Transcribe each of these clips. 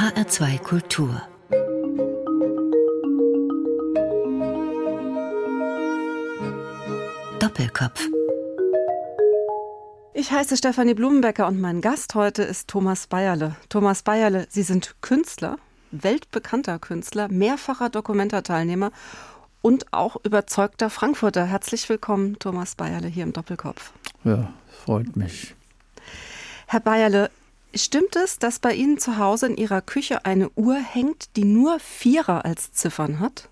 HR2 Kultur Doppelkopf ich heiße Stefanie Blumenbecker und mein Gast heute ist Thomas Bayerle. Thomas Bayerle, Sie sind Künstler, weltbekannter Künstler, mehrfacher Dokumentarteilnehmer und auch überzeugter Frankfurter. Herzlich willkommen, Thomas Bayerle, hier im Doppelkopf. Ja, freut mich. Herr Bayerle, stimmt es, dass bei Ihnen zu Hause in Ihrer Küche eine Uhr hängt, die nur Vierer als Ziffern hat?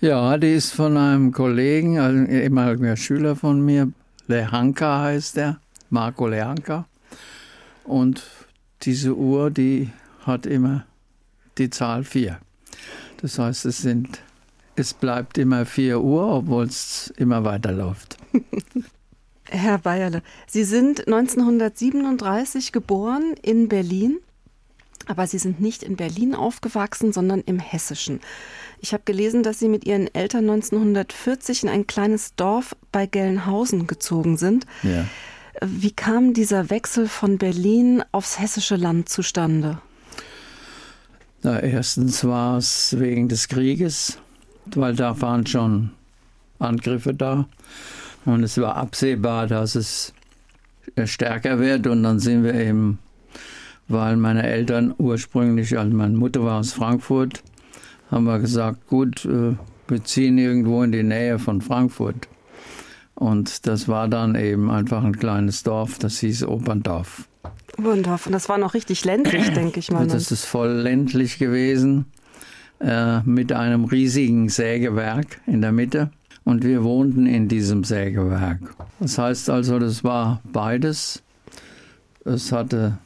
Ja, die ist von einem Kollegen, also ein ehemaliger Schüler von mir, Lehanka heißt er, Marco Lehanka. Und diese Uhr, die hat immer die Zahl 4. Das heißt, es, sind, es bleibt immer 4 Uhr, obwohl es immer weiterläuft. Herr Bayerle, Sie sind 1937 geboren in Berlin, aber Sie sind nicht in Berlin aufgewachsen, sondern im Hessischen. Ich habe gelesen, dass Sie mit Ihren Eltern 1940 in ein kleines Dorf bei Gelnhausen gezogen sind. Ja. Wie kam dieser Wechsel von Berlin aufs hessische Land zustande? Na, erstens war es wegen des Krieges, weil da waren schon Angriffe da. Und es war absehbar, dass es stärker wird. Und dann sind wir eben, weil meine Eltern ursprünglich, also meine Mutter war aus Frankfurt, haben wir gesagt, gut, äh, wir ziehen irgendwo in die Nähe von Frankfurt. Und das war dann eben einfach ein kleines Dorf, das hieß Oberndorf. Oberndorf, und das war noch richtig ländlich, denke ich mal. Das ist voll ländlich gewesen, äh, mit einem riesigen Sägewerk in der Mitte. Und wir wohnten in diesem Sägewerk. Das heißt also, das war beides. Es hatte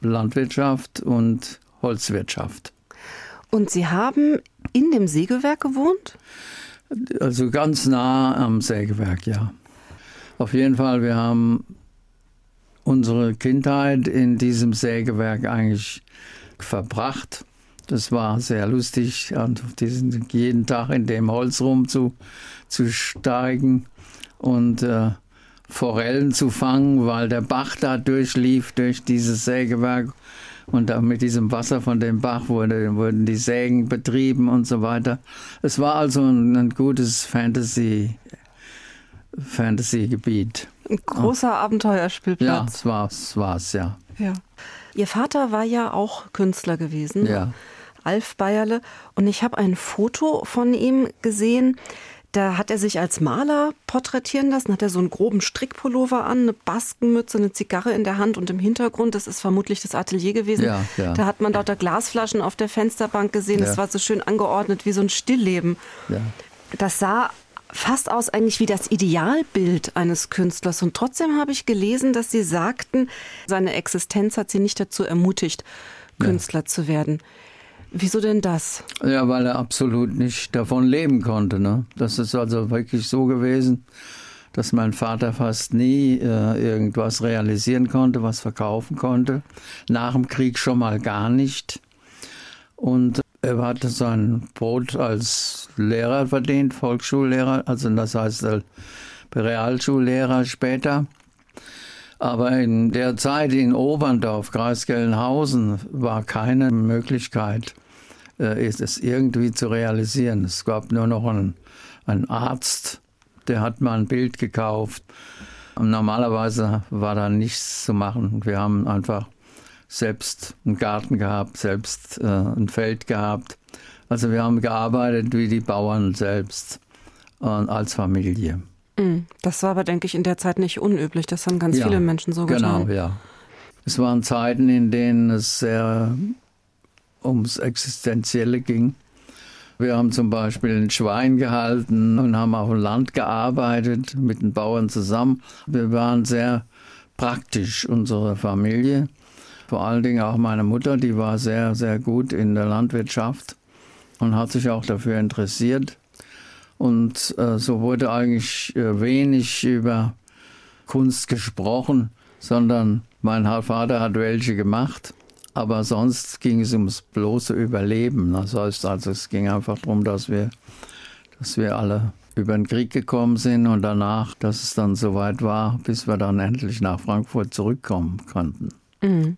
Landwirtschaft und Holzwirtschaft. Und Sie haben in dem Sägewerk gewohnt? Also ganz nah am Sägewerk, ja. Auf jeden Fall, wir haben unsere Kindheit in diesem Sägewerk eigentlich verbracht. Das war sehr lustig, jeden Tag in dem Holz rumzusteigen und äh, Forellen zu fangen, weil der Bach da durchlief durch dieses Sägewerk und da mit diesem Wasser von dem Bach wurde, wurden die Sägen betrieben und so weiter. Es war also ein, ein gutes Fantasy, Fantasy-Gebiet. Ein großer Abenteuerspielplatz. Ja, es war es, war's, ja. ja. Ihr Vater war ja auch Künstler gewesen. Ja. Alf Bayerle. Und ich habe ein Foto von ihm gesehen. Da hat er sich als Maler porträtieren lassen, hat er so einen groben Strickpullover an, eine Baskenmütze, eine Zigarre in der Hand und im Hintergrund, das ist vermutlich das Atelier gewesen, ja, ja. da hat man lauter Glasflaschen auf der Fensterbank gesehen, ja. das war so schön angeordnet wie so ein Stillleben. Das sah fast aus eigentlich wie das Idealbild eines Künstlers und trotzdem habe ich gelesen, dass Sie sagten, seine Existenz hat Sie nicht dazu ermutigt, Künstler zu werden. Wieso denn das? Ja, weil er absolut nicht davon leben konnte. Ne? Das ist also wirklich so gewesen, dass mein Vater fast nie äh, irgendwas realisieren konnte, was verkaufen konnte. Nach dem Krieg schon mal gar nicht. Und er hatte sein Brot als Lehrer verdient, Volksschullehrer, also das heißt Realschullehrer später. Aber in der Zeit in Oberndorf, Kreis Gelnhausen, war keine Möglichkeit, äh, es irgendwie zu realisieren. Es gab nur noch einen, einen Arzt, der hat mal ein Bild gekauft. Und normalerweise war da nichts zu machen. Wir haben einfach selbst einen Garten gehabt, selbst äh, ein Feld gehabt. Also wir haben gearbeitet wie die Bauern selbst äh, als Familie. Mm, das war aber, denke ich, in der Zeit nicht unüblich. Das haben ganz ja, viele Menschen so getan. Genau, ja. Es waren Zeiten, in denen es sehr ums Existenzielle ging. Wir haben zum Beispiel ein Schwein gehalten und haben auf dem Land gearbeitet mit den Bauern zusammen. Wir waren sehr praktisch, unsere Familie. Vor allen Dingen auch meine Mutter, die war sehr, sehr gut in der Landwirtschaft und hat sich auch dafür interessiert. Und äh, so wurde eigentlich äh, wenig über Kunst gesprochen, sondern mein Vater hat welche gemacht. Aber sonst ging es ums bloße Überleben. Das heißt also, es ging einfach darum, dass wir, dass wir alle über den Krieg gekommen sind und danach, dass es dann soweit war, bis wir dann endlich nach Frankfurt zurückkommen konnten. Mhm.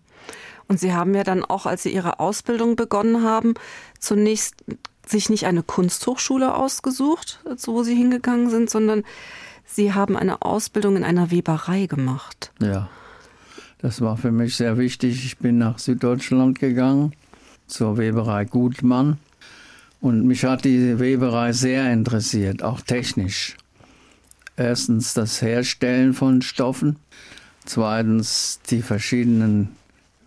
Und Sie haben ja dann auch, als Sie Ihre Ausbildung begonnen haben, zunächst sich nicht eine Kunsthochschule ausgesucht, wo Sie hingegangen sind, sondern Sie haben eine Ausbildung in einer Weberei gemacht. Ja, das war für mich sehr wichtig. Ich bin nach Süddeutschland gegangen, zur Weberei Gutmann. Und mich hat die Weberei sehr interessiert, auch technisch. Erstens das Herstellen von Stoffen, zweitens die verschiedenen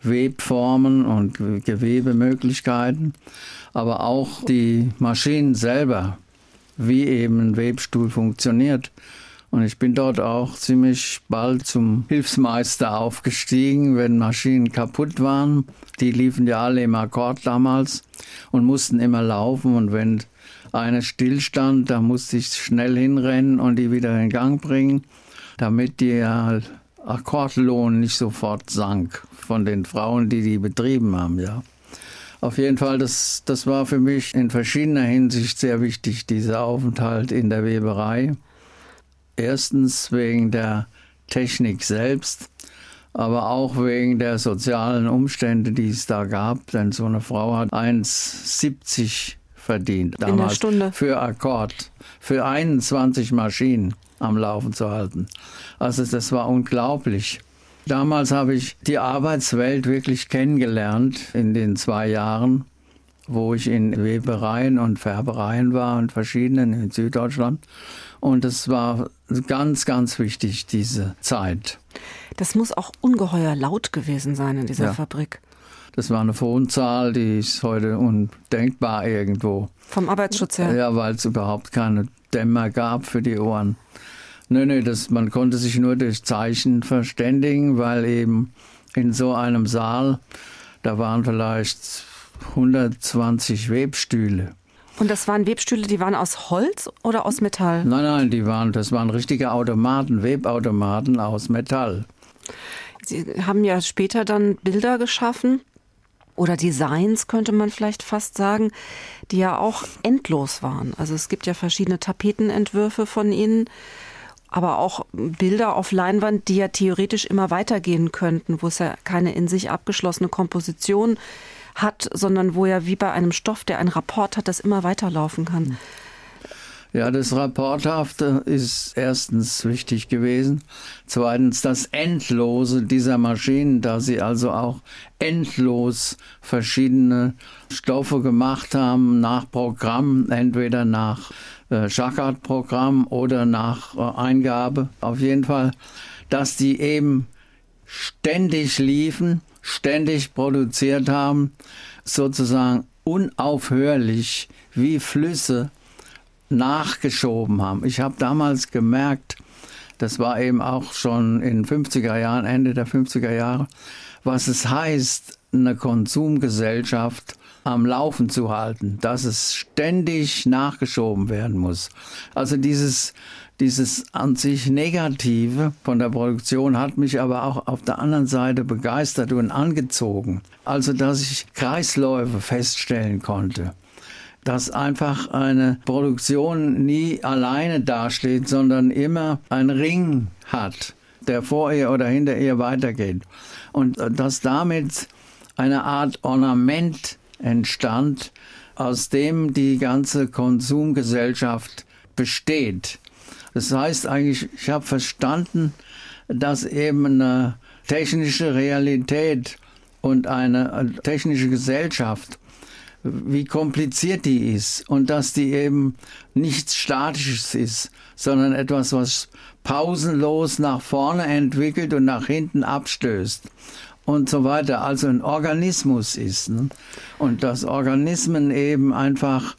Webformen und Gewebemöglichkeiten, aber auch die Maschinen selber, wie eben ein Webstuhl funktioniert. Und ich bin dort auch ziemlich bald zum Hilfsmeister aufgestiegen, wenn Maschinen kaputt waren. Die liefen ja alle im Akkord damals und mussten immer laufen. Und wenn eine stillstand, da musste ich schnell hinrennen und die wieder in Gang bringen, damit der Akkordlohn nicht sofort sank von den Frauen, die die betrieben haben, ja. Auf jeden Fall, das, das war für mich in verschiedener Hinsicht sehr wichtig, dieser Aufenthalt in der Weberei. Erstens wegen der Technik selbst, aber auch wegen der sozialen Umstände, die es da gab. Denn so eine Frau hat 1,70 verdient damals in der Stunde. für Akkord, für 21 Maschinen am Laufen zu halten. Also das war unglaublich. Damals habe ich die Arbeitswelt wirklich kennengelernt in den zwei Jahren, wo ich in Webereien und Färbereien war und verschiedenen in Süddeutschland. Und es war ganz, ganz wichtig, diese Zeit. Das muss auch ungeheuer laut gewesen sein in dieser ja. Fabrik. Das war eine Wohnzahl, die ist heute undenkbar irgendwo. Vom Arbeitsschutz her? Ja, weil es überhaupt keine Dämmer gab für die Ohren. Nö, nö, das, man konnte sich nur durch Zeichen verständigen, weil eben in so einem Saal, da waren vielleicht 120 Webstühle. Und das waren Webstühle, die waren aus Holz oder aus Metall? Nein, nein, die waren, das waren richtige Automaten, Webautomaten aus Metall. Sie haben ja später dann Bilder geschaffen oder Designs, könnte man vielleicht fast sagen, die ja auch endlos waren. Also es gibt ja verschiedene Tapetenentwürfe von Ihnen aber auch Bilder auf Leinwand, die ja theoretisch immer weitergehen könnten, wo es ja keine in sich abgeschlossene Komposition hat, sondern wo ja wie bei einem Stoff, der einen Rapport hat, das immer weiterlaufen kann. Ja, das Rapporthafte ist erstens wichtig gewesen. Zweitens das Endlose dieser Maschinen, da sie also auch endlos verschiedene Stoffe gemacht haben nach Programm, entweder nach äh, Schachert-Programm oder nach äh, Eingabe. Auf jeden Fall, dass die eben ständig liefen, ständig produziert haben, sozusagen unaufhörlich wie Flüsse nachgeschoben haben. Ich habe damals gemerkt, das war eben auch schon in 50er Jahren, Ende der 50er Jahre, was es heißt, eine Konsumgesellschaft am Laufen zu halten, dass es ständig nachgeschoben werden muss. Also dieses, dieses an sich Negative von der Produktion hat mich aber auch auf der anderen Seite begeistert und angezogen. Also dass ich Kreisläufe feststellen konnte dass einfach eine Produktion nie alleine dasteht, sondern immer ein Ring hat, der vor ihr oder hinter ihr weitergeht. Und dass damit eine Art Ornament entstand, aus dem die ganze Konsumgesellschaft besteht. Das heißt eigentlich, ich habe verstanden, dass eben eine technische Realität und eine technische Gesellschaft, wie kompliziert die ist und dass die eben nichts Statisches ist, sondern etwas, was pausenlos nach vorne entwickelt und nach hinten abstößt und so weiter, also ein Organismus ist. Ne? Und dass Organismen eben einfach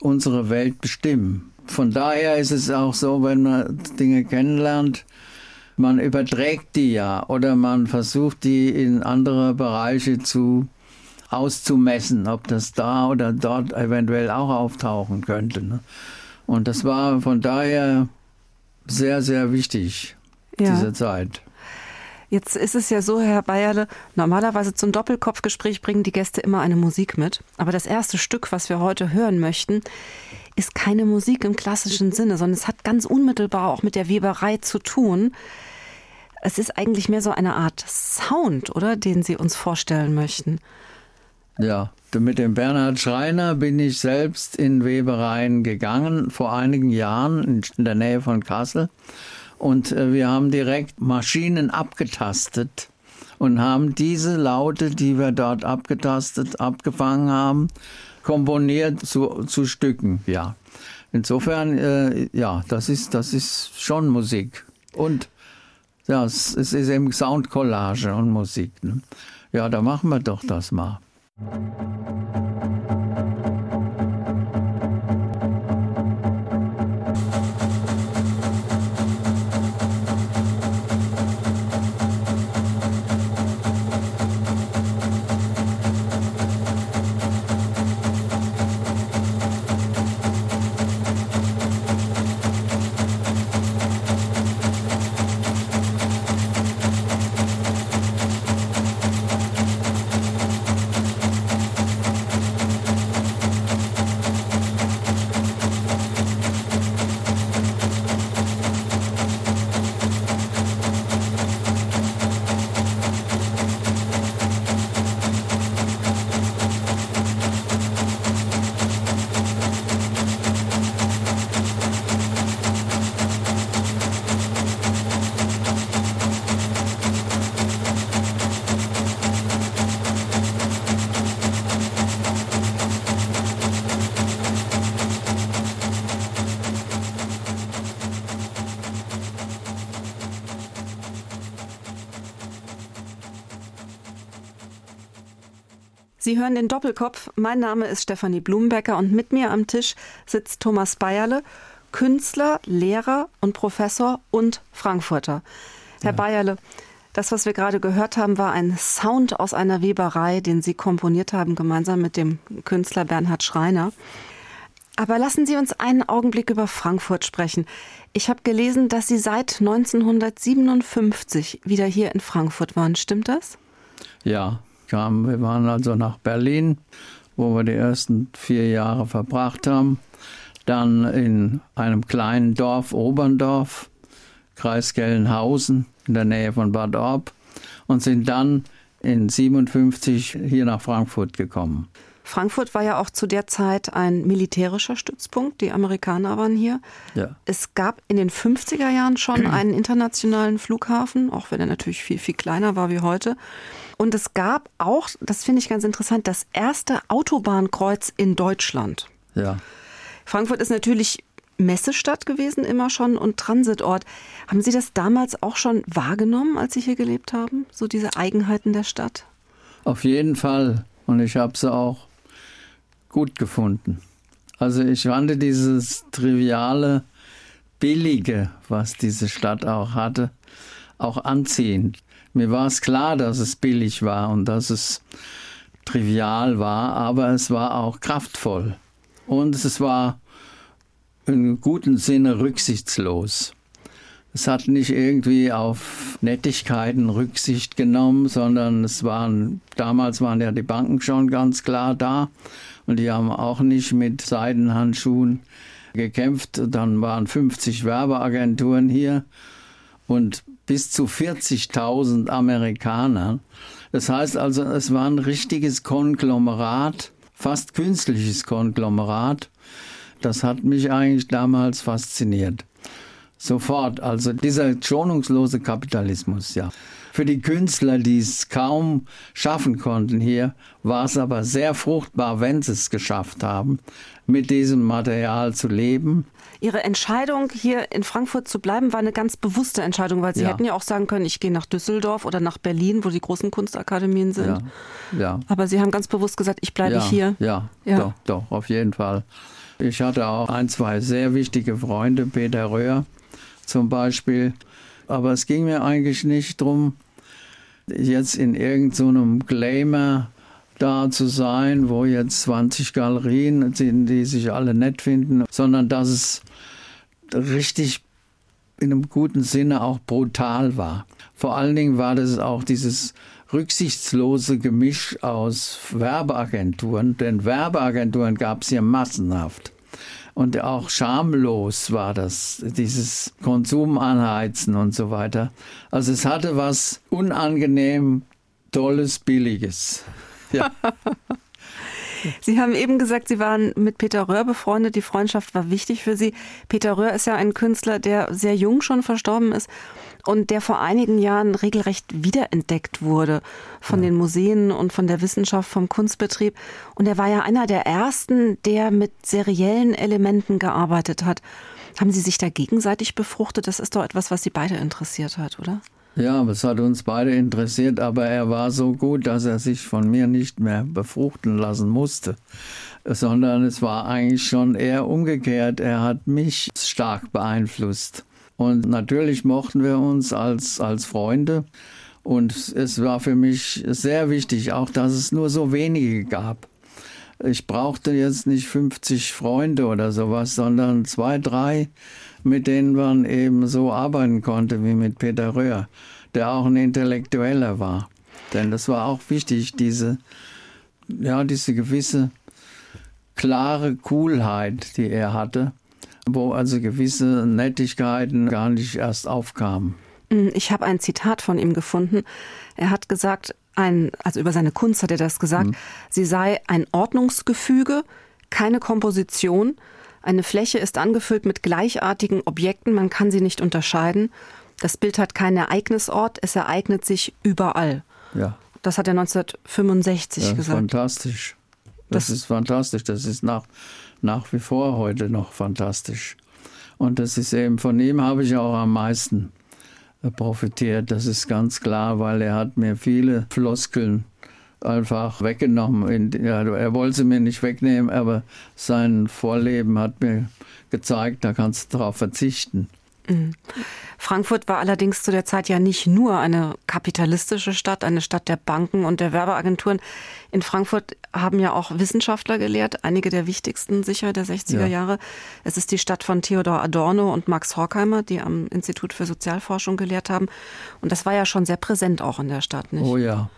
unsere Welt bestimmen. Von daher ist es auch so, wenn man Dinge kennenlernt, man überträgt die ja oder man versucht die in andere Bereiche zu auszumessen, ob das da oder dort eventuell auch auftauchen könnte. Ne? Und das war von daher sehr, sehr wichtig, ja. diese Zeit. Jetzt ist es ja so, Herr Bayerle, normalerweise zum Doppelkopfgespräch bringen die Gäste immer eine Musik mit. Aber das erste Stück, was wir heute hören möchten, ist keine Musik im klassischen Sinne, sondern es hat ganz unmittelbar auch mit der Weberei zu tun. Es ist eigentlich mehr so eine Art Sound, oder, den Sie uns vorstellen möchten. Ja, mit dem Bernhard Schreiner bin ich selbst in Webereien gegangen, vor einigen Jahren in der Nähe von Kassel. Und äh, wir haben direkt Maschinen abgetastet und haben diese Laute, die wir dort abgetastet, abgefangen haben, komponiert zu, zu Stücken, ja. Insofern, äh, ja, das ist, das ist schon Musik. Und ja, es, es ist eben Soundcollage und Musik. Ne? Ja, da machen wir doch das mal. フフフフ。Sie hören den Doppelkopf. Mein Name ist Stefanie Blumenbecker und mit mir am Tisch sitzt Thomas Bayerle, Künstler, Lehrer und Professor und Frankfurter. Herr ja. Bayerle, das, was wir gerade gehört haben, war ein Sound aus einer Weberei, den Sie komponiert haben, gemeinsam mit dem Künstler Bernhard Schreiner. Aber lassen Sie uns einen Augenblick über Frankfurt sprechen. Ich habe gelesen, dass Sie seit 1957 wieder hier in Frankfurt waren. Stimmt das? Ja, kamen. Wir waren also nach Berlin, wo wir die ersten vier Jahre verbracht haben. Dann in einem kleinen Dorf, Oberndorf, Kreis Gelnhausen, in der Nähe von Bad Orb und sind dann in 57 hier nach Frankfurt gekommen. Frankfurt war ja auch zu der Zeit ein militärischer Stützpunkt. Die Amerikaner waren hier. Ja. Es gab in den 50er Jahren schon einen internationalen Flughafen, auch wenn er natürlich viel, viel kleiner war wie heute. Und es gab auch, das finde ich ganz interessant, das erste Autobahnkreuz in Deutschland. Ja. Frankfurt ist natürlich Messestadt gewesen, immer schon und Transitort. Haben Sie das damals auch schon wahrgenommen, als Sie hier gelebt haben? So diese Eigenheiten der Stadt? Auf jeden Fall. Und ich habe sie auch gut gefunden. Also ich fand dieses triviale, billige, was diese Stadt auch hatte, auch anziehend. Mir war es klar, dass es billig war und dass es trivial war, aber es war auch kraftvoll. Und es war im guten Sinne rücksichtslos. Es hat nicht irgendwie auf Nettigkeiten Rücksicht genommen, sondern es waren, damals waren ja die Banken schon ganz klar da und die haben auch nicht mit Seidenhandschuhen gekämpft. Dann waren 50 Werbeagenturen hier und bis zu 40.000 Amerikaner. Das heißt also, es war ein richtiges Konglomerat, fast künstliches Konglomerat. Das hat mich eigentlich damals fasziniert. Sofort, also dieser schonungslose Kapitalismus, ja. Für die Künstler, die es kaum schaffen konnten hier, war es aber sehr fruchtbar, wenn sie es geschafft haben, mit diesem Material zu leben. Ihre Entscheidung, hier in Frankfurt zu bleiben, war eine ganz bewusste Entscheidung, weil Sie ja. hätten ja auch sagen können, ich gehe nach Düsseldorf oder nach Berlin, wo die großen Kunstakademien sind. Ja. ja. Aber Sie haben ganz bewusst gesagt, ich bleibe ja. hier. Ja, ja, Doch, doch, auf jeden Fall. Ich hatte auch ein, zwei sehr wichtige Freunde, Peter Röhr zum Beispiel, aber es ging mir eigentlich nicht darum, jetzt in irgendeinem so Glamour da zu sein, wo jetzt 20 Galerien sind, die sich alle nett finden, sondern dass es richtig in einem guten Sinne auch brutal war. Vor allen Dingen war das auch dieses rücksichtslose Gemisch aus Werbeagenturen, denn Werbeagenturen gab es hier massenhaft. Und auch schamlos war das, dieses Konsum anheizen und so weiter. Also es hatte was unangenehm Tolles, Billiges. Ja. Sie haben eben gesagt, Sie waren mit Peter Röhr befreundet. Die Freundschaft war wichtig für Sie. Peter Röhr ist ja ein Künstler, der sehr jung schon verstorben ist und der vor einigen Jahren regelrecht wiederentdeckt wurde von ja. den Museen und von der Wissenschaft, vom Kunstbetrieb. Und er war ja einer der ersten, der mit seriellen Elementen gearbeitet hat. Haben Sie sich da gegenseitig befruchtet? Das ist doch etwas, was Sie beide interessiert hat, oder? Ja, es hat uns beide interessiert, aber er war so gut, dass er sich von mir nicht mehr befruchten lassen musste, sondern es war eigentlich schon eher umgekehrt. Er hat mich stark beeinflusst. Und natürlich mochten wir uns als, als Freunde. Und es war für mich sehr wichtig, auch dass es nur so wenige gab. Ich brauchte jetzt nicht 50 Freunde oder sowas, sondern zwei, drei, mit denen man eben so arbeiten konnte wie mit Peter Röhr, der auch ein Intellektueller war. Denn das war auch wichtig, diese, ja, diese gewisse klare Coolheit, die er hatte wo also gewisse Nettigkeiten gar nicht erst aufkamen. Mm, ich habe ein Zitat von ihm gefunden. Er hat gesagt, ein, also über seine Kunst hat er das gesagt, mhm. sie sei ein Ordnungsgefüge, keine Komposition. Eine Fläche ist angefüllt mit gleichartigen Objekten, man kann sie nicht unterscheiden. Das Bild hat keinen Ereignisort, es ereignet sich überall. Ja. Das hat er 1965 ja, gesagt. Fantastisch. Das, das, ist fantastisch. Das ist nach nach wie vor heute noch fantastisch. Und das ist eben, von ihm habe ich auch am meisten äh, profitiert. Das ist ganz klar, weil er hat mir viele Floskeln einfach weggenommen. Er wollte sie mir nicht wegnehmen, aber sein Vorleben hat mir gezeigt, da kannst du darauf verzichten. Mhm. Frankfurt war allerdings zu der Zeit ja nicht nur eine kapitalistische Stadt, eine Stadt der Banken und der Werbeagenturen. In Frankfurt haben ja auch Wissenschaftler gelehrt, einige der wichtigsten sicher der 60er ja. Jahre. Es ist die Stadt von Theodor Adorno und Max Horkheimer, die am Institut für Sozialforschung gelehrt haben. Und das war ja schon sehr präsent auch in der Stadt, nicht? Oh ja.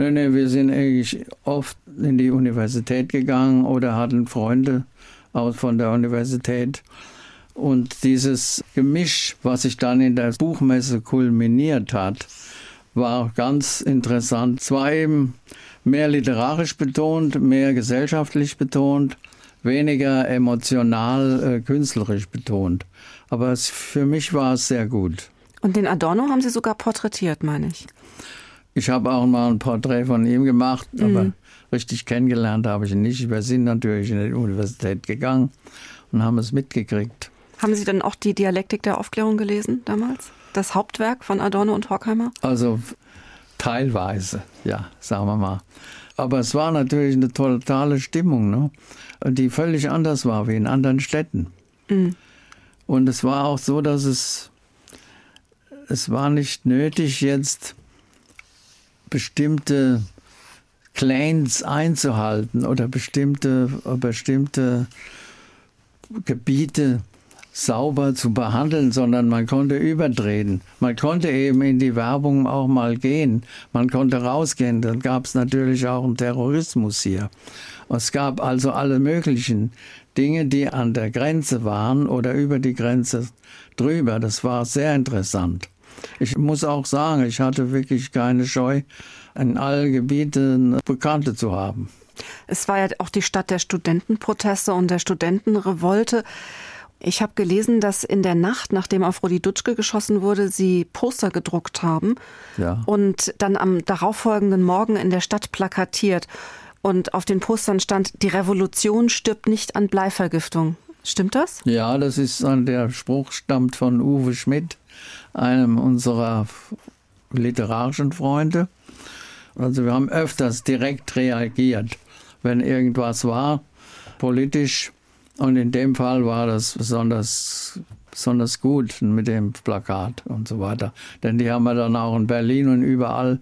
Nein, nein, wir sind eigentlich oft in die Universität gegangen oder hatten Freunde aus von der Universität. Und dieses Gemisch, was sich dann in der Buchmesse kulminiert hat, war ganz interessant. Zwar eben mehr literarisch betont, mehr gesellschaftlich betont, weniger emotional äh, künstlerisch betont. Aber es, für mich war es sehr gut. Und den Adorno haben Sie sogar porträtiert, meine ich. Ich habe auch mal ein Porträt von ihm gemacht, mhm. aber richtig kennengelernt habe ich ihn nicht. Wir sind natürlich in die Universität gegangen und haben es mitgekriegt. Haben Sie dann auch die Dialektik der Aufklärung gelesen damals? Das Hauptwerk von Adorno und Horkheimer? Also teilweise, ja, sagen wir mal. Aber es war natürlich eine totale Stimmung, ne? die völlig anders war wie in anderen Städten. Mhm. Und es war auch so, dass es, es war nicht nötig, jetzt bestimmte Clans einzuhalten oder bestimmte, bestimmte Gebiete sauber zu behandeln, sondern man konnte überdrehen. Man konnte eben in die Werbung auch mal gehen. Man konnte rausgehen. Dann gab es natürlich auch einen Terrorismus hier. Es gab also alle möglichen Dinge, die an der Grenze waren oder über die Grenze drüber. Das war sehr interessant. Ich muss auch sagen, ich hatte wirklich keine Scheu, in allen Gebieten Bekannte zu haben. Es war ja auch die Stadt der Studentenproteste und der Studentenrevolte. Ich habe gelesen, dass in der Nacht, nachdem auf Rudi Dutschke geschossen wurde, sie Poster gedruckt haben ja. und dann am darauffolgenden Morgen in der Stadt plakatiert. Und auf den Postern stand, die Revolution stirbt nicht an Bleivergiftung. Stimmt das? Ja, das ist der Spruch stammt von Uwe Schmidt, einem unserer literarischen Freunde. Also wir haben öfters direkt reagiert, wenn irgendwas war, politisch und in dem Fall war das besonders, besonders gut mit dem Plakat und so weiter. Denn die haben wir dann auch in Berlin und überall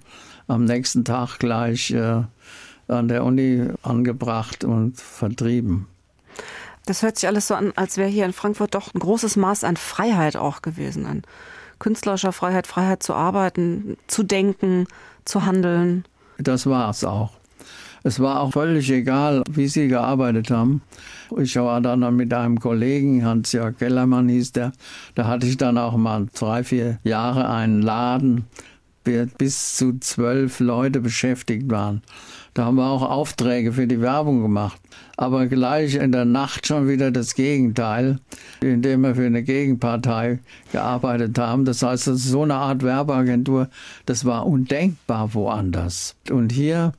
am nächsten Tag gleich äh, an der Uni angebracht und vertrieben. Das hört sich alles so an, als wäre hier in Frankfurt doch ein großes Maß an Freiheit auch gewesen, an künstlerischer Freiheit, Freiheit zu arbeiten, zu denken, zu handeln. Das war es auch. Es war auch völlig egal, wie sie gearbeitet haben. Ich war dann mit einem Kollegen, Hans-Jörg Kellermann hieß der, da hatte ich dann auch mal drei, vier Jahre einen Laden, bis zu zwölf Leute beschäftigt waren. Da haben wir auch Aufträge für die Werbung gemacht. Aber gleich in der Nacht schon wieder das Gegenteil, indem wir für eine Gegenpartei gearbeitet haben. Das heißt, so eine Art Werbeagentur, das war undenkbar woanders. Und hier,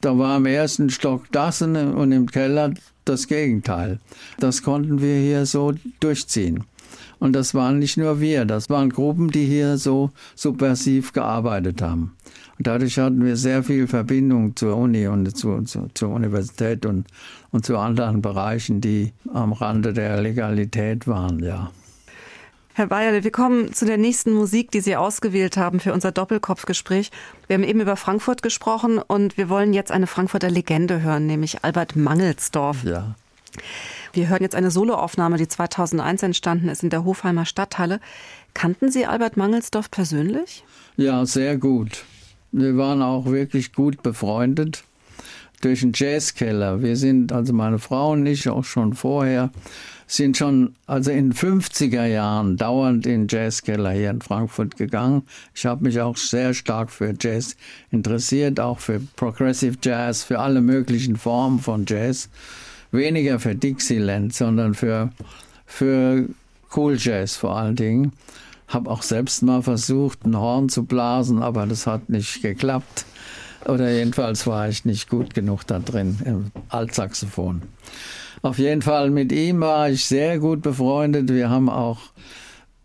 da war im ersten Stock das und im Keller das Gegenteil. Das konnten wir hier so durchziehen. Und das waren nicht nur wir, das waren Gruppen, die hier so subversiv gearbeitet haben. Und dadurch hatten wir sehr viel Verbindung zur Uni und zu, zu, zur Universität und, und zu anderen Bereichen, die am Rande der Legalität waren, ja. Herr Bayerle, wir kommen zu der nächsten Musik, die Sie ausgewählt haben für unser Doppelkopfgespräch. Wir haben eben über Frankfurt gesprochen und wir wollen jetzt eine Frankfurter Legende hören, nämlich Albert Mangelsdorf. Ja. Wir hören jetzt eine Soloaufnahme, die 2001 entstanden ist in der Hofheimer Stadthalle. Kannten Sie Albert Mangelsdorf persönlich? Ja, sehr gut. Wir waren auch wirklich gut befreundet durch den Jazzkeller. Wir sind, also meine Frau und ich auch schon vorher, sind schon also in den 50er Jahren dauernd in den Jazzkeller hier in Frankfurt gegangen. Ich habe mich auch sehr stark für Jazz interessiert, auch für Progressive Jazz, für alle möglichen Formen von Jazz. Weniger für Dixieland, sondern für, für Cool Jazz vor allen Dingen. Habe auch selbst mal versucht, ein Horn zu blasen, aber das hat nicht geklappt. Oder jedenfalls war ich nicht gut genug da drin im Altsaxophon. Auf jeden Fall mit ihm war ich sehr gut befreundet. Wir haben auch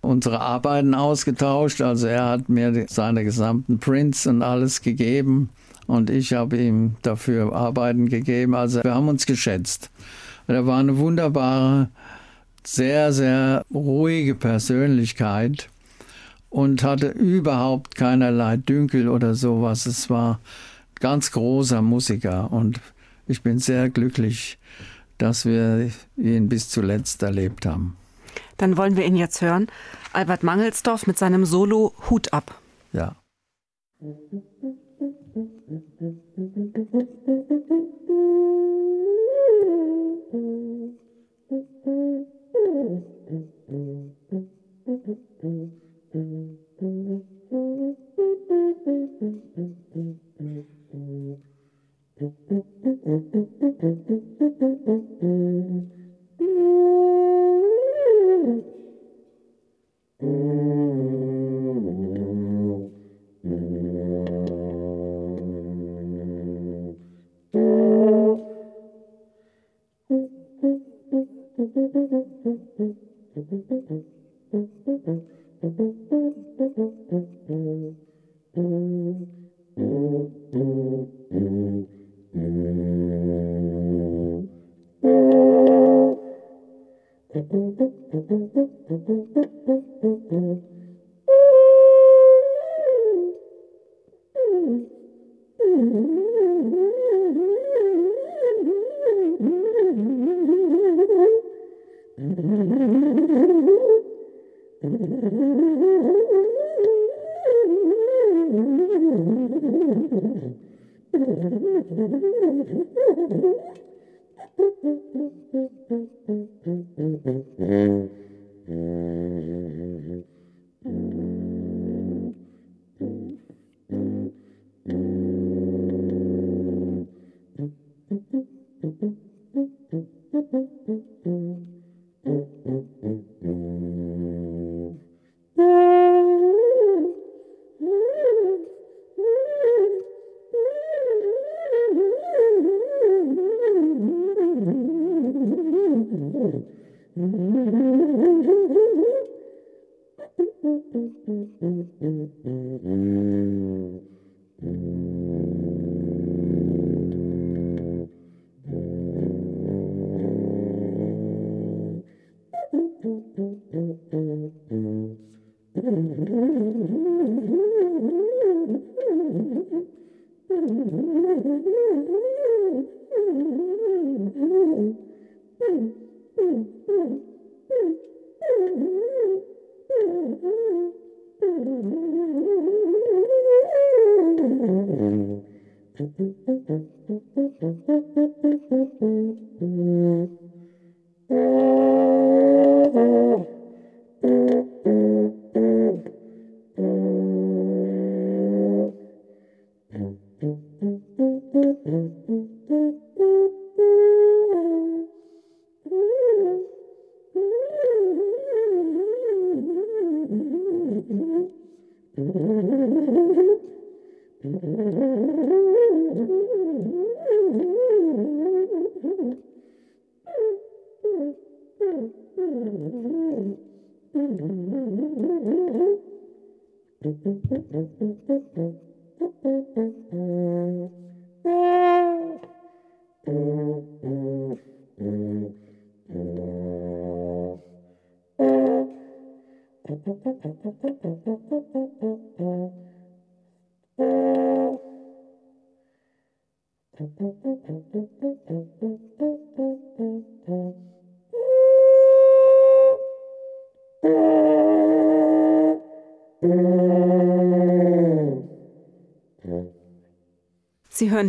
unsere Arbeiten ausgetauscht. Also er hat mir seine gesamten Prints und alles gegeben und ich habe ihm dafür Arbeiten gegeben. Also wir haben uns geschätzt. Er war eine wunderbare, sehr, sehr ruhige Persönlichkeit und hatte überhaupt keinerlei Dünkel oder sowas. Es war ganz großer Musiker und ich bin sehr glücklich, dass wir ihn bis zuletzt erlebt haben. Dann wollen wir ihn jetzt hören. Albert Mangelsdorf mit seinem Solo Hut ab. Ja. Mm-hmm. Mm-hmm.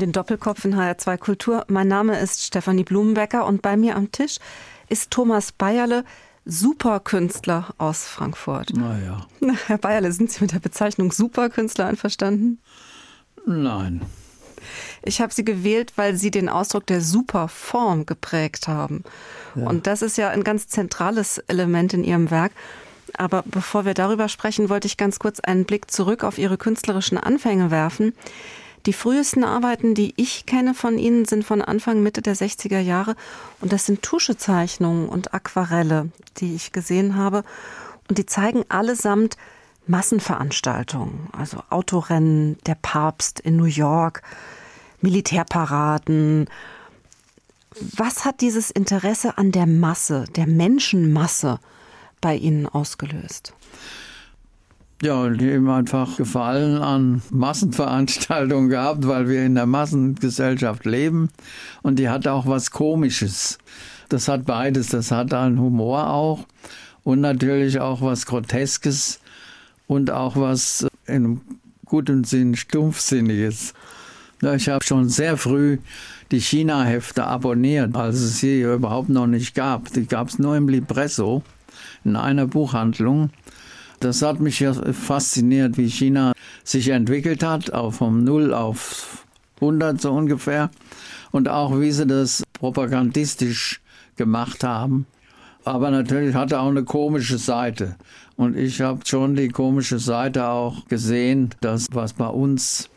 Den Doppelkopf in HR2 Kultur. Mein Name ist Stefanie Blumenbecker und bei mir am Tisch ist Thomas Bayerle, Superkünstler aus Frankfurt. Naja. Herr Bayerle, sind Sie mit der Bezeichnung Superkünstler einverstanden? Nein. Ich habe Sie gewählt, weil Sie den Ausdruck der Superform geprägt haben. Ja. Und das ist ja ein ganz zentrales Element in Ihrem Werk. Aber bevor wir darüber sprechen, wollte ich ganz kurz einen Blick zurück auf Ihre künstlerischen Anfänge werfen. Die frühesten Arbeiten, die ich kenne von Ihnen, sind von Anfang, Mitte der 60er Jahre. Und das sind Tuschezeichnungen und Aquarelle, die ich gesehen habe. Und die zeigen allesamt Massenveranstaltungen, also Autorennen, der Papst in New York, Militärparaden. Was hat dieses Interesse an der Masse, der Menschenmasse bei Ihnen ausgelöst? Ja, die haben einfach Gefallen an Massenveranstaltungen gehabt, weil wir in der Massengesellschaft leben. Und die hat auch was Komisches. Das hat beides. Das hat einen Humor auch und natürlich auch was Groteskes und auch was in gutem Sinn Stumpfsinniges. Ich habe schon sehr früh die China-Hefte abonniert, als es sie überhaupt noch nicht gab. Die gab es nur im Libresso in einer Buchhandlung. Das hat mich ja fasziniert, wie China sich entwickelt hat, auch vom Null auf 100 so ungefähr. Und auch wie sie das propagandistisch gemacht haben. Aber natürlich hatte auch eine komische Seite. Und ich habe schon die komische Seite auch gesehen, dass was bei uns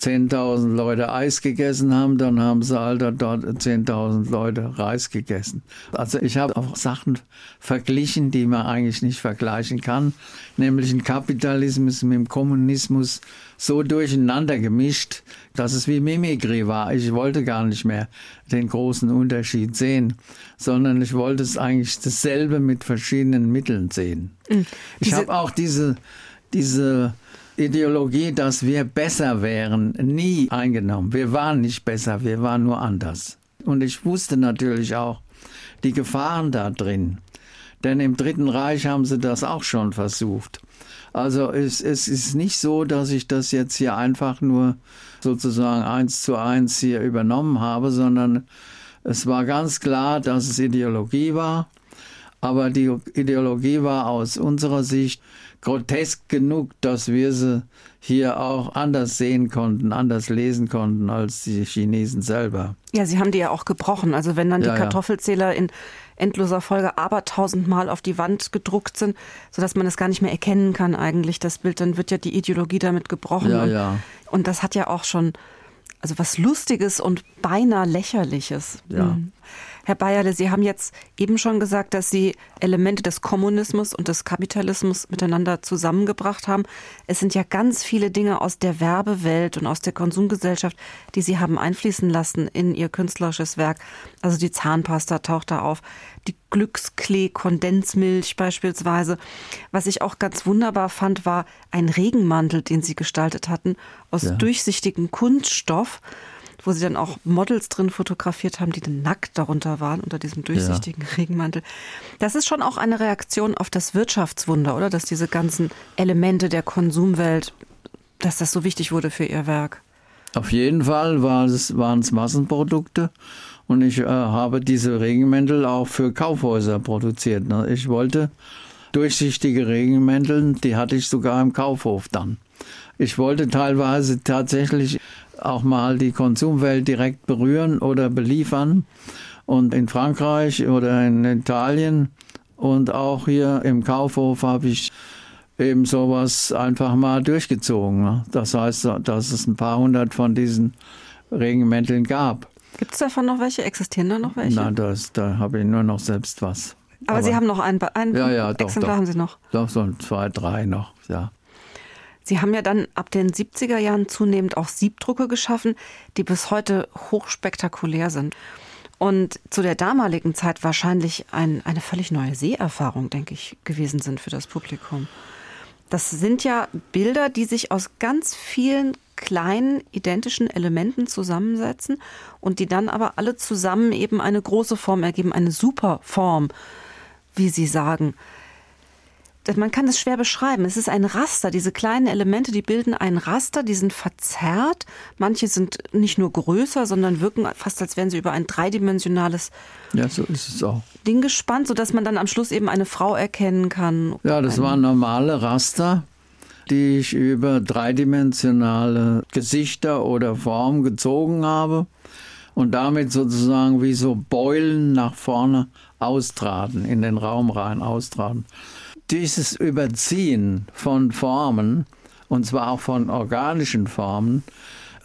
10.000 Leute Eis gegessen haben, dann haben sie halt dort 10.000 Leute Reis gegessen. Also ich habe auch Sachen verglichen, die man eigentlich nicht vergleichen kann, nämlich den Kapitalismus mit dem Kommunismus so durcheinander gemischt, dass es wie Mimikry war. Ich wollte gar nicht mehr den großen Unterschied sehen, sondern ich wollte es eigentlich dasselbe mit verschiedenen Mitteln sehen. Mhm. Ich habe auch diese, diese Ideologie, dass wir besser wären, nie eingenommen. Wir waren nicht besser, wir waren nur anders. Und ich wusste natürlich auch die Gefahren da drin. Denn im Dritten Reich haben sie das auch schon versucht. Also es, es ist nicht so, dass ich das jetzt hier einfach nur sozusagen eins zu eins hier übernommen habe, sondern es war ganz klar, dass es Ideologie war. Aber die Ideologie war aus unserer Sicht grotesk genug, dass wir sie hier auch anders sehen konnten, anders lesen konnten als die Chinesen selber. Ja, sie haben die ja auch gebrochen. Also wenn dann die ja, Kartoffelzähler in endloser Folge aber tausendmal auf die Wand gedruckt sind, sodass man es gar nicht mehr erkennen kann eigentlich, das Bild, dann wird ja die Ideologie damit gebrochen. Ja, und, ja. und das hat ja auch schon also was Lustiges und beinahe Lächerliches. Ja. Mhm. Herr Bayerle, Sie haben jetzt eben schon gesagt, dass Sie Elemente des Kommunismus und des Kapitalismus miteinander zusammengebracht haben. Es sind ja ganz viele Dinge aus der Werbewelt und aus der Konsumgesellschaft, die Sie haben einfließen lassen in Ihr künstlerisches Werk. Also die Zahnpasta taucht da auf, die Glücksklee-Kondensmilch beispielsweise. Was ich auch ganz wunderbar fand, war ein Regenmantel, den Sie gestaltet hatten, aus ja. durchsichtigem Kunststoff wo sie dann auch Models drin fotografiert haben, die dann nackt darunter waren, unter diesem durchsichtigen ja. Regenmantel. Das ist schon auch eine Reaktion auf das Wirtschaftswunder, oder? Dass diese ganzen Elemente der Konsumwelt, dass das so wichtig wurde für ihr Werk. Auf jeden Fall war es, waren es Massenprodukte und ich äh, habe diese Regenmäntel auch für Kaufhäuser produziert. Ne? Ich wollte durchsichtige Regenmäntel, die hatte ich sogar im Kaufhof dann. Ich wollte teilweise tatsächlich auch mal die Konsumwelt direkt berühren oder beliefern. Und in Frankreich oder in Italien und auch hier im Kaufhof habe ich eben sowas einfach mal durchgezogen. Ne? Das heißt, dass es ein paar hundert von diesen Regenmänteln gab. Gibt es davon noch welche? Existieren da noch welche? Nein, das, da habe ich nur noch selbst was. Aber, Aber Sie haben noch ein, ein ja, ja, doch, Exemplar doch. haben Sie noch? Doch, so zwei, drei noch, ja. Sie haben ja dann ab den 70er Jahren zunehmend auch Siebdrucke geschaffen, die bis heute hochspektakulär sind. Und zu der damaligen Zeit wahrscheinlich ein, eine völlig neue Seherfahrung, denke ich, gewesen sind für das Publikum. Das sind ja Bilder, die sich aus ganz vielen kleinen identischen Elementen zusammensetzen und die dann aber alle zusammen eben eine große Form ergeben, eine Superform, wie Sie sagen man kann es schwer beschreiben. Es ist ein Raster. Diese kleinen Elemente, die bilden ein Raster, die sind verzerrt. Manche sind nicht nur größer, sondern wirken fast, als wären sie über ein dreidimensionales ja, so. Ding gespannt, sodass man dann am Schluss eben eine Frau erkennen kann. Ja, das waren normale Raster, die ich über dreidimensionale Gesichter oder Formen gezogen habe und damit sozusagen wie so Beulen nach vorne austraten, in den Raum rein austraten dieses Überziehen von Formen, und zwar auch von organischen Formen,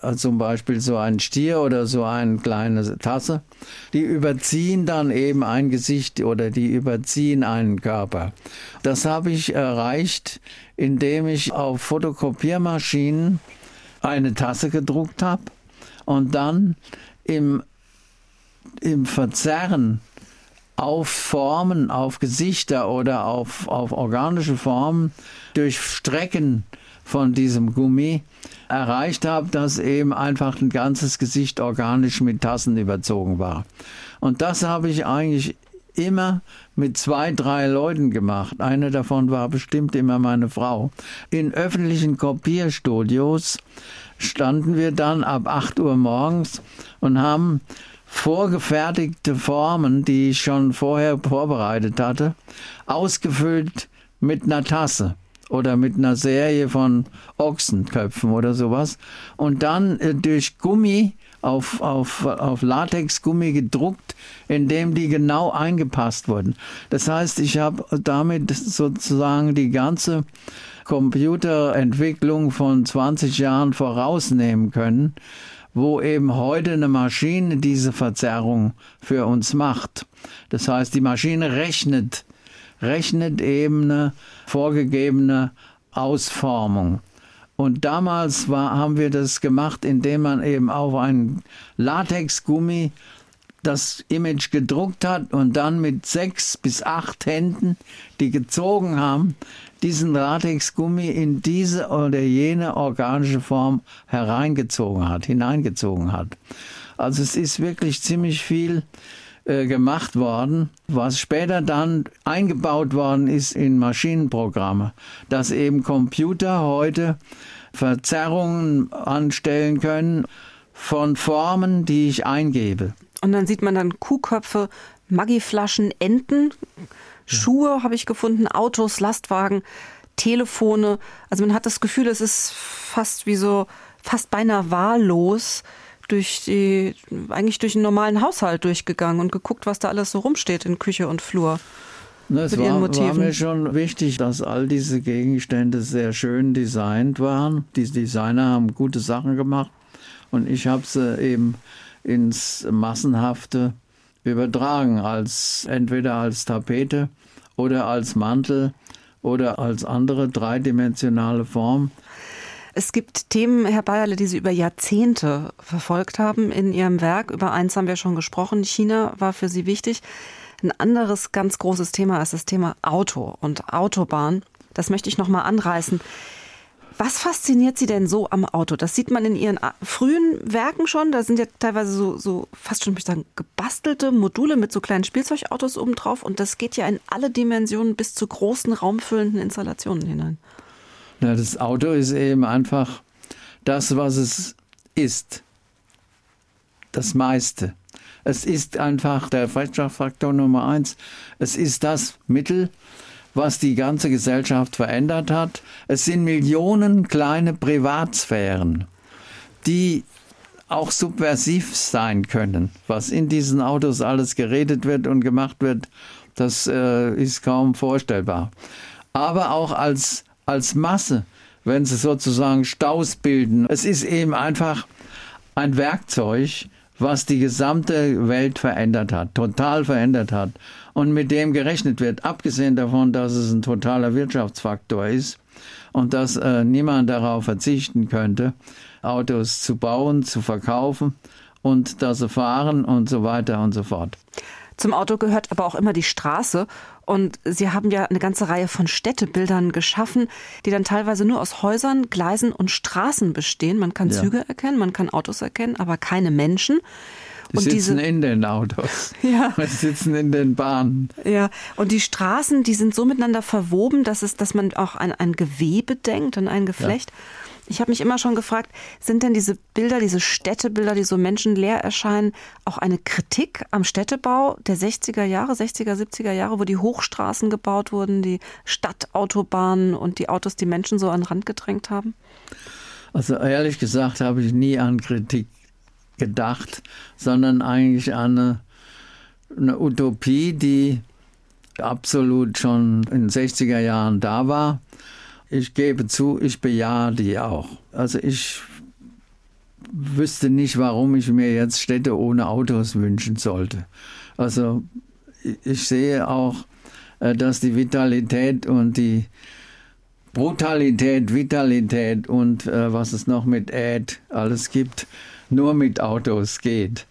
äh, zum Beispiel so ein Stier oder so eine kleine Tasse, die überziehen dann eben ein Gesicht oder die überziehen einen Körper. Das habe ich erreicht, indem ich auf Fotokopiermaschinen eine Tasse gedruckt habe und dann im, im Verzerren auf Formen, auf Gesichter oder auf, auf organische Formen durch Strecken von diesem Gummi erreicht habe, dass eben einfach ein ganzes Gesicht organisch mit Tassen überzogen war. Und das habe ich eigentlich immer mit zwei, drei Leuten gemacht. Eine davon war bestimmt immer meine Frau. In öffentlichen Kopierstudios standen wir dann ab 8 Uhr morgens und haben vorgefertigte Formen, die ich schon vorher vorbereitet hatte, ausgefüllt mit einer Tasse oder mit einer Serie von Ochsenköpfen oder sowas und dann äh, durch Gummi auf, auf, auf Latexgummi gedruckt, indem die genau eingepasst wurden. Das heißt, ich habe damit sozusagen die ganze Computerentwicklung von 20 Jahren vorausnehmen können wo eben heute eine Maschine diese Verzerrung für uns macht. Das heißt, die Maschine rechnet, rechnet eben eine vorgegebene Ausformung. Und damals war, haben wir das gemacht, indem man eben auf einen Latexgummi das Image gedruckt hat und dann mit sechs bis acht Händen, die gezogen haben, diesen Latexgummi in diese oder jene organische Form hereingezogen hat, hineingezogen hat. Also es ist wirklich ziemlich viel äh, gemacht worden, was später dann eingebaut worden ist in Maschinenprogramme, dass eben Computer heute Verzerrungen anstellen können von Formen, die ich eingebe. Und dann sieht man dann Kuhköpfe, Maggi-Flaschen, Enten, Schuhe habe ich gefunden, Autos, Lastwagen, Telefone. Also man hat das Gefühl, es ist fast wie so, fast beinahe wahllos durch die, eigentlich durch einen normalen Haushalt durchgegangen und geguckt, was da alles so rumsteht in Küche und Flur. Ne, es war, war, mir schon wichtig, dass all diese Gegenstände sehr schön designt waren. Die Designer haben gute Sachen gemacht und ich habe sie eben ins Massenhafte übertragen, als entweder als Tapete oder als Mantel oder als andere dreidimensionale Form. Es gibt Themen, Herr Bayerle, die Sie über Jahrzehnte verfolgt haben in Ihrem Werk. Über eins haben wir schon gesprochen. China war für Sie wichtig. Ein anderes ganz großes Thema ist das Thema Auto und Autobahn. Das möchte ich noch mal anreißen. Was fasziniert Sie denn so am Auto? Das sieht man in Ihren frühen Werken schon. Da sind ja teilweise so, so fast schon, ich sagen, gebastelte Module mit so kleinen Spielzeugautos obendrauf. Und das geht ja in alle Dimensionen bis zu großen raumfüllenden Installationen hinein. Ja, das Auto ist eben einfach das, was es ist das meiste. Es ist einfach der Wirtschaftsfaktor Nummer eins. Es ist das Mittel, was die ganze Gesellschaft verändert hat. Es sind Millionen kleine Privatsphären, die auch subversiv sein können. Was in diesen Autos alles geredet wird und gemacht wird, das äh, ist kaum vorstellbar. Aber auch als, als Masse, wenn sie sozusagen Staus bilden. Es ist eben einfach ein Werkzeug, was die gesamte Welt verändert hat, total verändert hat und mit dem gerechnet wird, abgesehen davon, dass es ein totaler Wirtschaftsfaktor ist und dass äh, niemand darauf verzichten könnte, Autos zu bauen, zu verkaufen und dass sie fahren und so weiter und so fort. Zum Auto gehört aber auch immer die Straße. Und Sie haben ja eine ganze Reihe von Städtebildern geschaffen, die dann teilweise nur aus Häusern, Gleisen und Straßen bestehen. Man kann ja. Züge erkennen, man kann Autos erkennen, aber keine Menschen. Die und sitzen diese, in den Autos. Ja. Die sitzen in den Bahnen. Ja. Und die Straßen, die sind so miteinander verwoben, dass es, dass man auch an ein Gewebe denkt, an ein Geflecht. Ja. Ich habe mich immer schon gefragt, sind denn diese Bilder, diese Städtebilder, die so menschenleer erscheinen, auch eine Kritik am Städtebau der 60er Jahre, 60er, 70er Jahre, wo die Hochstraßen gebaut wurden, die Stadtautobahnen und die Autos die Menschen so an den Rand gedrängt haben? Also ehrlich gesagt habe ich nie an Kritik gedacht, sondern eigentlich eine, eine Utopie, die absolut schon in den 60er Jahren da war ich gebe zu, ich bejahe die auch. Also ich wüsste nicht, warum ich mir jetzt Städte ohne Autos wünschen sollte. Also ich sehe auch, äh, dass die Vitalität und die Brutalität, Vitalität und äh, was es noch mit Äd alles gibt, nur mit Autos geht.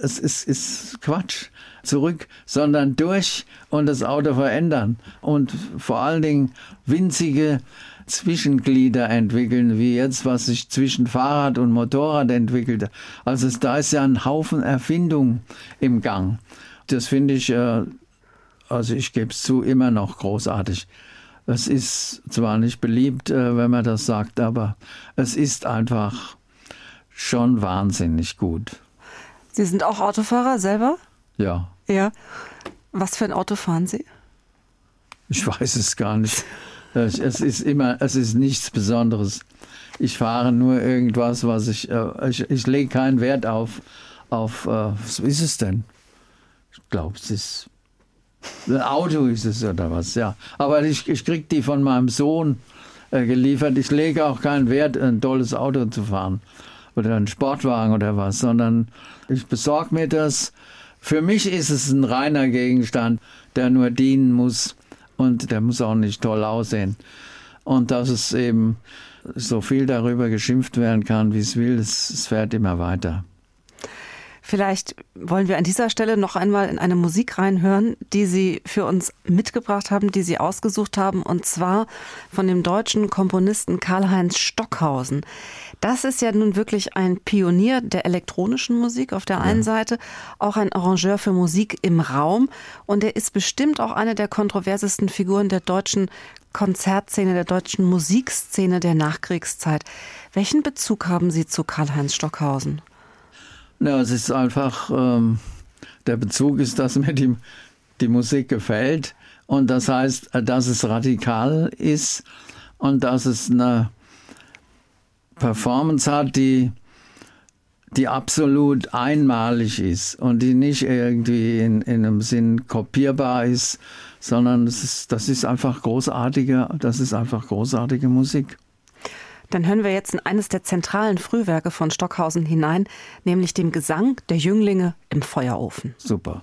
Es ist, ist Quatsch. Zurück, sondern durch und das Auto verändern. Und vor allen Dingen winzige Zwischenglieder entwickeln, wie jetzt, was sich zwischen Fahrrad und Motorrad entwickelt. Also da ist ja ein Haufen Erfindung im Gang. Das finde ich, äh, also ich gebe es zu, immer noch großartig. Es ist zwar nicht beliebt, äh, wenn man das sagt, aber es ist einfach schon wahnsinnig gut. Sie sind auch Autofahrer selber? Ja. Ja. Was für ein Auto fahren Sie? Ich weiß es gar nicht. Es ist immer, es ist nichts Besonderes. Ich fahre nur irgendwas, was ich, äh, ich, ich lege keinen Wert auf, auf, äh, was ist es denn? Ich glaube, es ist, ein Auto ist es oder was, ja. Aber ich, ich kriege die von meinem Sohn äh, geliefert. Ich lege auch keinen Wert, ein tolles Auto zu fahren oder einen Sportwagen oder was, sondern ich besorge mir das. Für mich ist es ein reiner Gegenstand, der nur dienen muss und der muss auch nicht toll aussehen. Und dass es eben so viel darüber geschimpft werden kann, wie es will, es, fährt immer weiter. Vielleicht wollen wir an dieser Stelle noch einmal in eine Musik reinhören, die Sie für uns mitgebracht haben, die Sie ausgesucht haben, und zwar von dem deutschen Komponisten Karl-Heinz Stockhausen. Das ist ja nun wirklich ein Pionier der elektronischen Musik auf der einen ja. Seite, auch ein Arrangeur für Musik im Raum und er ist bestimmt auch eine der kontroversesten Figuren der deutschen Konzertszene, der deutschen Musikszene der Nachkriegszeit. Welchen Bezug haben Sie zu Karl-Heinz Stockhausen? Ja, es ist einfach, ähm, der Bezug ist, dass mir die, die Musik gefällt und das heißt, dass es radikal ist und dass es eine Performance hat, die, die absolut einmalig ist und die nicht irgendwie in, in einem Sinn kopierbar ist, sondern das ist, das ist einfach großartige, das ist einfach großartige Musik. Dann hören wir jetzt in eines der zentralen Frühwerke von Stockhausen hinein, nämlich dem Gesang der Jünglinge im Feuerofen. Super.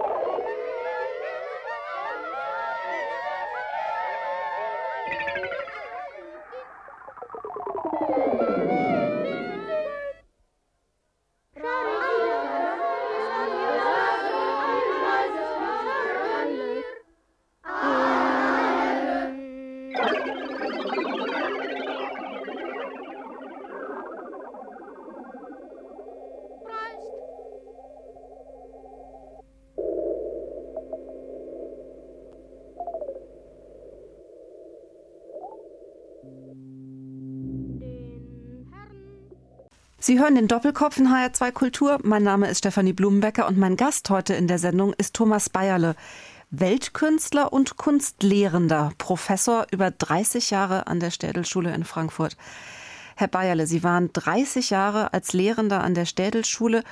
Sie hören den Doppelkopf in HR2 Kultur. Mein Name ist Stefanie Blumenbecker und mein Gast heute in der Sendung ist Thomas Bayerle, Weltkünstler und Kunstlehrender, Professor über 30 Jahre an der Städelschule in Frankfurt. Herr Bayerle, Sie waren 30 Jahre als Lehrender an der Städelschule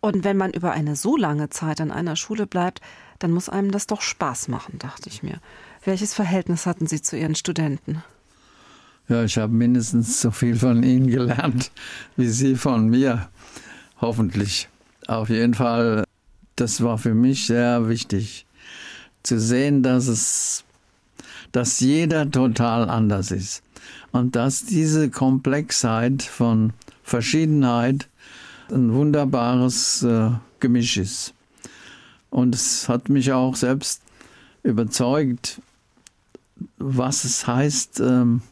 und wenn man über eine so lange Zeit an einer Schule bleibt, dann muss einem das doch Spaß machen, dachte ich mir. Welches Verhältnis hatten Sie zu Ihren Studenten? Ja, ich habe mindestens so viel von Ihnen gelernt wie Sie von mir. Hoffentlich. Auf jeden Fall, das war für mich sehr wichtig, zu sehen, dass es, dass jeder total anders ist und dass diese Komplexheit von Verschiedenheit ein wunderbares äh, Gemisch ist. Und es hat mich auch selbst überzeugt, was es heißt, ähm,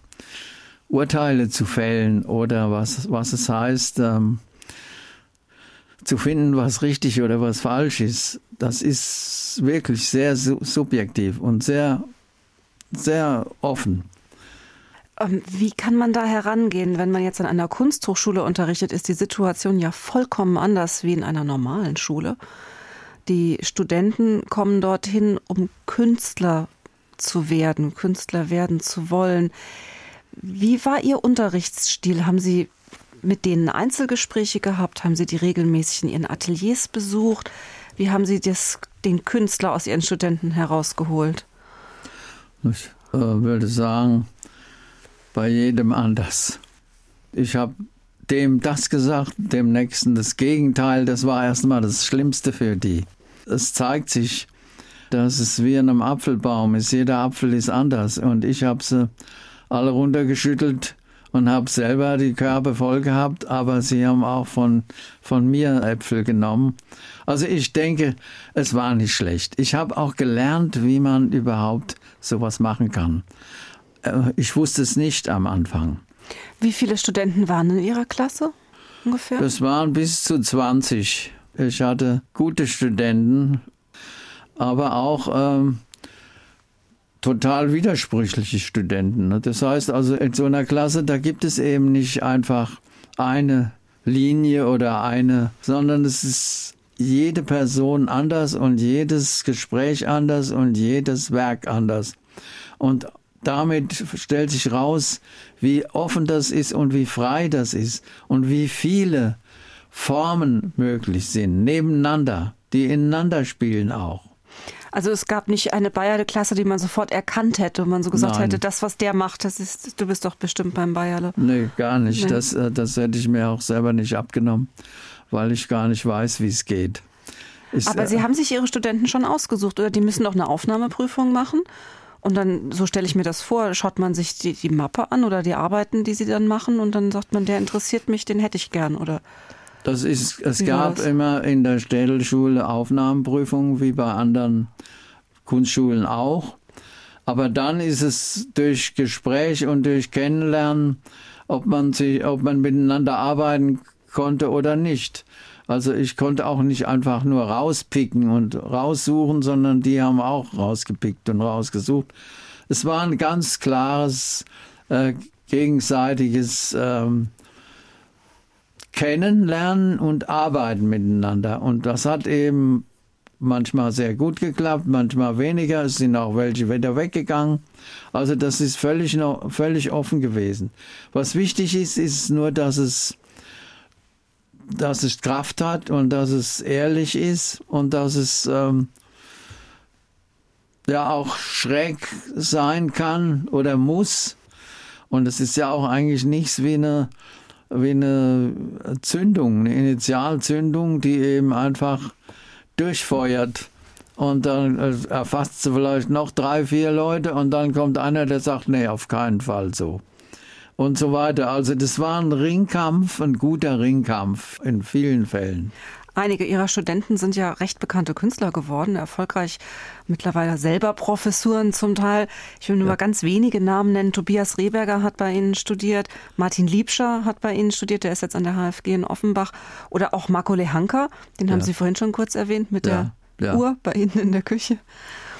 Urteile zu fällen oder was, was es heißt, ähm, zu finden, was richtig oder was falsch ist, das ist wirklich sehr subjektiv und sehr, sehr offen. Ähm, wie kann man da herangehen, wenn man jetzt an einer Kunsthochschule unterrichtet, ist die Situation ja vollkommen anders wie in einer normalen Schule. Die Studenten kommen dorthin, um Künstler zu werden, Künstler werden zu wollen. Wie war Ihr Unterrichtsstil? Haben Sie mit denen Einzelgespräche gehabt? Haben Sie die regelmäßig in Ihren Ateliers besucht? Wie haben Sie das, den Künstler aus Ihren Studenten herausgeholt? Ich äh, würde sagen, bei jedem anders. Ich habe dem das gesagt, dem Nächsten das Gegenteil. Das war erstmal das Schlimmste für die. Es zeigt sich, dass es wie in einem Apfelbaum ist. Jeder Apfel ist anders. Und ich habe sie alle runtergeschüttelt und habe selber die Körbe voll gehabt, aber sie haben auch von, von mir Äpfel genommen. Also ich denke, es war nicht schlecht. Ich habe auch gelernt, wie man überhaupt sowas machen kann. Äh, ich wusste es nicht am Anfang. Wie viele Studenten waren in Ihrer Klasse ungefähr? Das waren bis zu 20. Ich hatte gute Studenten, aber auch ähm, total widersprüchliche Studenten. Ne? Das heißt also, in so einer Klasse, da gibt es eben nicht einfach eine Linie oder eine, sondern es ist jede Person anders und jedes Gespräch anders und jedes Werk anders. Und damit stellt sich raus, wie offen das ist und wie frei das ist und wie viele Formen möglich sind, nebeneinander, die ineinander spielen auch. Also es gab nicht eine Bayerle-Klasse, die man sofort erkannt hätte und man so gesagt Nein. hätte, das, was der macht, das ist, du bist doch bestimmt beim Bayerle. Nee, gar nicht. Nee. Das, äh, das hätte ich mir auch selber nicht abgenommen, weil ich gar nicht weiß, wie es geht. Ich, Aber Sie äh, haben sich Ihre Studenten schon ausgesucht oder die müssen doch eine Aufnahmeprüfung machen? Und dann, so stelle ich mir das vor, schaut man sich die, die Mappe an oder die Arbeiten, die sie dann machen und dann sagt man, der interessiert mich, den hätte ich gern, oder? Das ist, es gab immer in der Städelschule Aufnahmeprüfungen, wie bei anderen Kunstschulen auch. Aber dann ist es durch Gespräch und durch Kennenlernen, ob man sich, ob man miteinander arbeiten konnte oder nicht. Also ich konnte auch nicht einfach nur rauspicken und raussuchen, sondern die haben auch rausgepickt und rausgesucht. Es war ein ganz klares äh, gegenseitiges ähm, Kennenlernen und Arbeiten miteinander. Und das hat eben manchmal sehr gut geklappt, manchmal weniger. Es sind auch welche wieder weggegangen. Also das ist völlig, noch, völlig offen gewesen. Was wichtig ist, ist nur, dass es dass es Kraft hat und dass es ehrlich ist und dass es ähm, ja auch schräg sein kann oder muss. Und es ist ja auch eigentlich nichts wie eine, wie eine Zündung, eine Initialzündung, die eben einfach durchfeuert. Und dann äh, erfasst sie vielleicht noch drei, vier Leute und dann kommt einer, der sagt, nee, auf keinen Fall so und so weiter. Also das war ein Ringkampf, ein guter Ringkampf in vielen Fällen. Einige Ihrer Studenten sind ja recht bekannte Künstler geworden, erfolgreich mittlerweile selber Professuren zum Teil. Ich will nur ja. mal ganz wenige Namen nennen. Tobias Rehberger hat bei Ihnen studiert, Martin Liebscher hat bei Ihnen studiert, der ist jetzt an der HFG in Offenbach. Oder auch Marco Lehanka, den ja. haben Sie vorhin schon kurz erwähnt mit ja. der Uhr bei Ihnen in der Küche.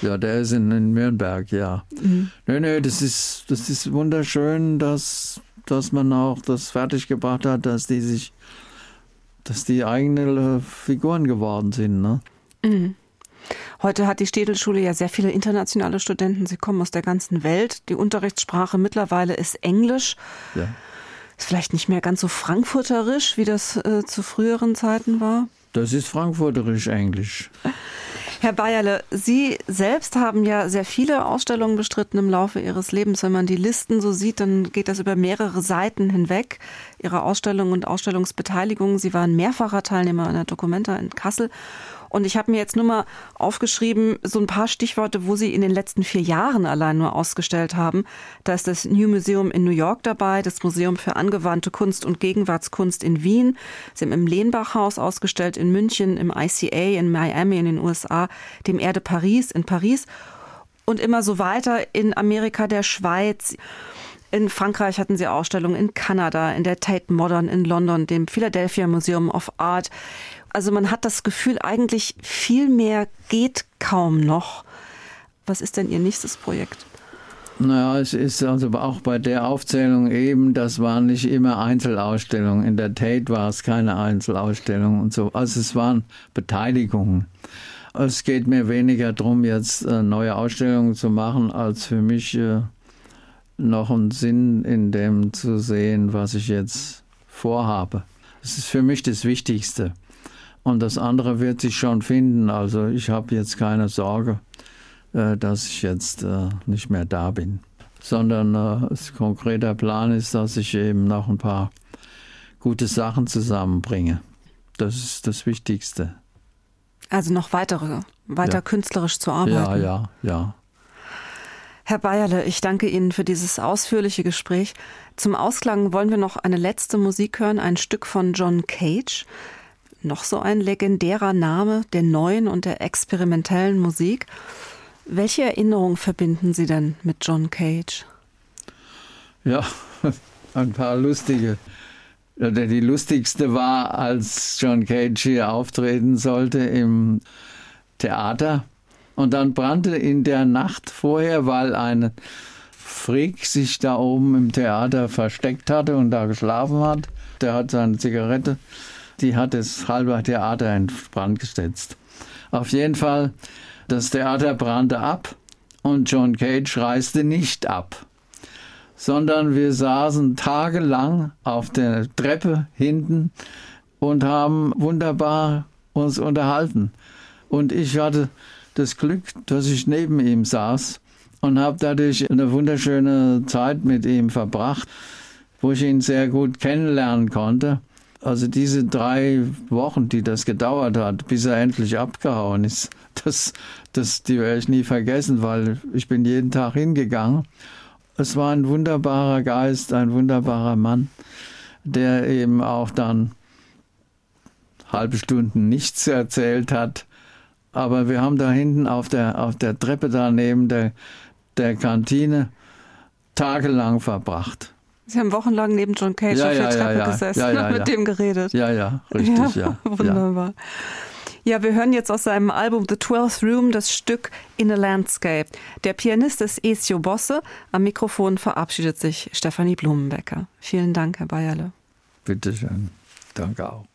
Ja, der ist in, in Nürnberg, ja. Mhm. Nö, nö, das ist, das ist wunderschön, dass dass man auch das fertiggebracht hat, dass die sich, dass die eigene Figuren geworden sind. Ne? Mhm. Heute hat die Städelschule ja sehr viele internationale Studenten. Sie kommen aus der ganzen Welt. Die Unterrichtssprache mittlerweile ist Englisch. Ja. Ist vielleicht nicht mehr ganz so frankfurterisch, wie das äh, zu früheren Zeiten war. Das ist frankfurterisch Englisch. Herr Bayerle, Sie selbst haben ja sehr viele Ausstellungen bestritten im Laufe Ihres Lebens. Wenn man die Listen so sieht, dann geht das über mehrere Seiten hinweg. Ihre Ausstellungen und Ausstellungsbeteiligung. Sie waren mehrfacher Teilnehmer einer Documenta in Kassel und ich habe mir jetzt nur mal aufgeschrieben, so ein paar Stichworte, wo Sie in den letzten vier Jahren allein nur ausgestellt haben. Da ist das New Museum in New York dabei, das Museum für angewandte Kunst und Gegenwartskunst in Wien. Sie haben im Lehnbach-Haus ausgestellt in München, im ICA in Miami in den USA, dem Erde Paris in Paris und immer so weiter in Amerika, der Schweiz. In Frankreich hatten sie Ausstellungen, in Kanada, in der Tate Modern in London, dem Philadelphia Museum of Art. Also man hat das Gefühl, eigentlich viel mehr geht kaum noch. Was ist denn Ihr nächstes Projekt? Naja, es ist also auch bei der Aufzählung eben, das waren nicht immer Einzelausstellungen. In der Tate war es keine Einzelausstellung und so. Also es waren Beteiligungen. Es geht mir weniger darum, jetzt äh, neue Ausstellungen zu machen, als für mich äh, noch einen Sinn in dem zu sehen, was ich jetzt vorhabe. Das ist für mich das Wichtigste. Und das andere wird sich schon finden. Also ich habe jetzt keine Sorge, äh, dass ich jetzt äh, nicht mehr da bin. Sondern äh, das konkreter Plan ist, dass ich eben noch ein paar gute Sachen zusammenbringe. Das ist das Wichtigste. Also noch weitere, weiter ja. künstlerisch zu arbeiten. Ja, ja, ja. Herr Bayerle, ich danke Ihnen für dieses ausführliche Gespräch. Zum Ausklang wollen wir noch eine letzte Musik hören, ein Stück von John Cage noch so ein legendärer Name der neuen und der experimentellen Musik. Welche Erinnerungen verbinden Sie denn mit John Cage? Ja, ein paar lustige. Die lustigste war, als John Cage hier auftreten sollte im Theater. Und dann brannte in der Nacht vorher, weil ein Freak sich da oben im Theater versteckt hatte und da geschlafen hat. Der hat seine Zigarette die hat das halbe Theater in Brand gesetzt. Auf jeden Fall, das Theater brannte ab und John Cage reiste nicht ab, sondern wir saßen tagelang auf der Treppe hinten und haben wunderbar uns unterhalten. Und ich hatte das Glück, dass ich neben ihm saß und habe dadurch eine wunderschöne Zeit mit ihm verbracht, wo ich ihn sehr gut kennenlernen konnte. Also diese drei Wochen, die das gedauert hat, bis er endlich abgehauen ist, das, das, die werde ich nie vergessen, weil ich bin jeden Tag hingegangen. Es war ein wunderbarer Geist, ein wunderbarer Mann, der eben auch dann halbe Stunden nichts erzählt hat. Aber wir haben da hinten auf der, auf der Treppe da neben der, der Kantine tagelang verbracht. Sie haben wochenlang neben John Cage ja, auf der Treppe ja, gesessen und mit dem geredet. Ja, ja, richtig, ja. Wunderbar. Ja, wir hören jetzt aus seinem Album The Twelfth Room das Stück In a Landscape. Der Pianist ist Ezio Bosse. Am Mikrofon verabschiedet sich Stefanie Blumenbecker. Vielen Dank, Herr Bayerle. Bitte schön. Danke auch.